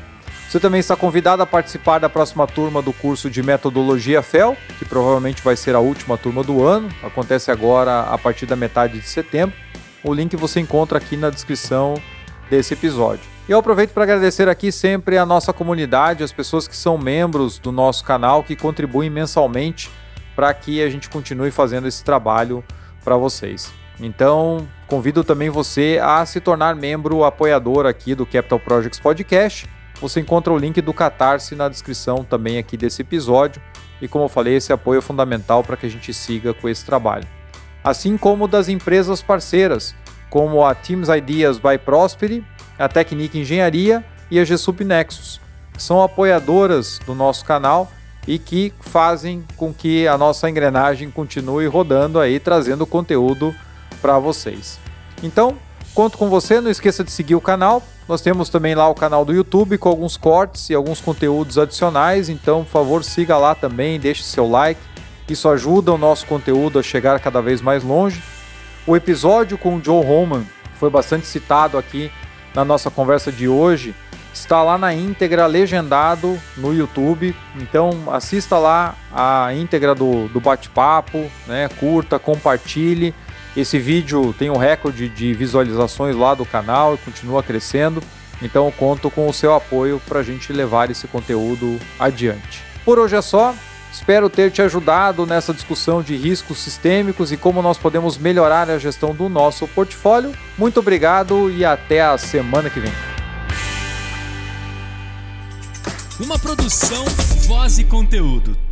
Você também está convidado a participar da próxima turma do curso de Metodologia FEL, que provavelmente vai ser a última turma do ano. Acontece agora a partir da metade de setembro. O link você encontra aqui na descrição desse episódio. E eu aproveito para agradecer aqui sempre a nossa comunidade, as pessoas que são membros do nosso canal, que contribuem mensalmente para que a gente continue fazendo esse trabalho para vocês. Então, convido também você a se tornar membro apoiador aqui do Capital Projects Podcast você encontra o link do Catarse na descrição também aqui desse episódio. E como eu falei, esse apoio é fundamental para que a gente siga com esse trabalho. Assim como das empresas parceiras, como a Teams Ideas by Prosperi, a Technique Engenharia e a GSUP Nexus, que são apoiadoras do nosso canal e que fazem com que a nossa engrenagem continue rodando aí, trazendo conteúdo para vocês. Então, conto com você, não esqueça de seguir o canal nós temos também lá o canal do YouTube com alguns cortes e alguns conteúdos adicionais, então, por favor, siga lá também, deixe seu like. Isso ajuda o nosso conteúdo a chegar cada vez mais longe. O episódio com o Joe Roman foi bastante citado aqui na nossa conversa de hoje. Está lá na íntegra, legendado no YouTube. Então assista lá a íntegra do, do bate-papo, né? curta, compartilhe esse vídeo tem um recorde de visualizações lá do canal e continua crescendo. Então conto com o seu apoio para a gente levar esse conteúdo adiante. Por hoje é só. Espero ter te ajudado nessa discussão de riscos sistêmicos e como nós podemos melhorar a gestão do nosso portfólio. Muito obrigado e até a semana que vem. Uma produção, voz e conteúdo.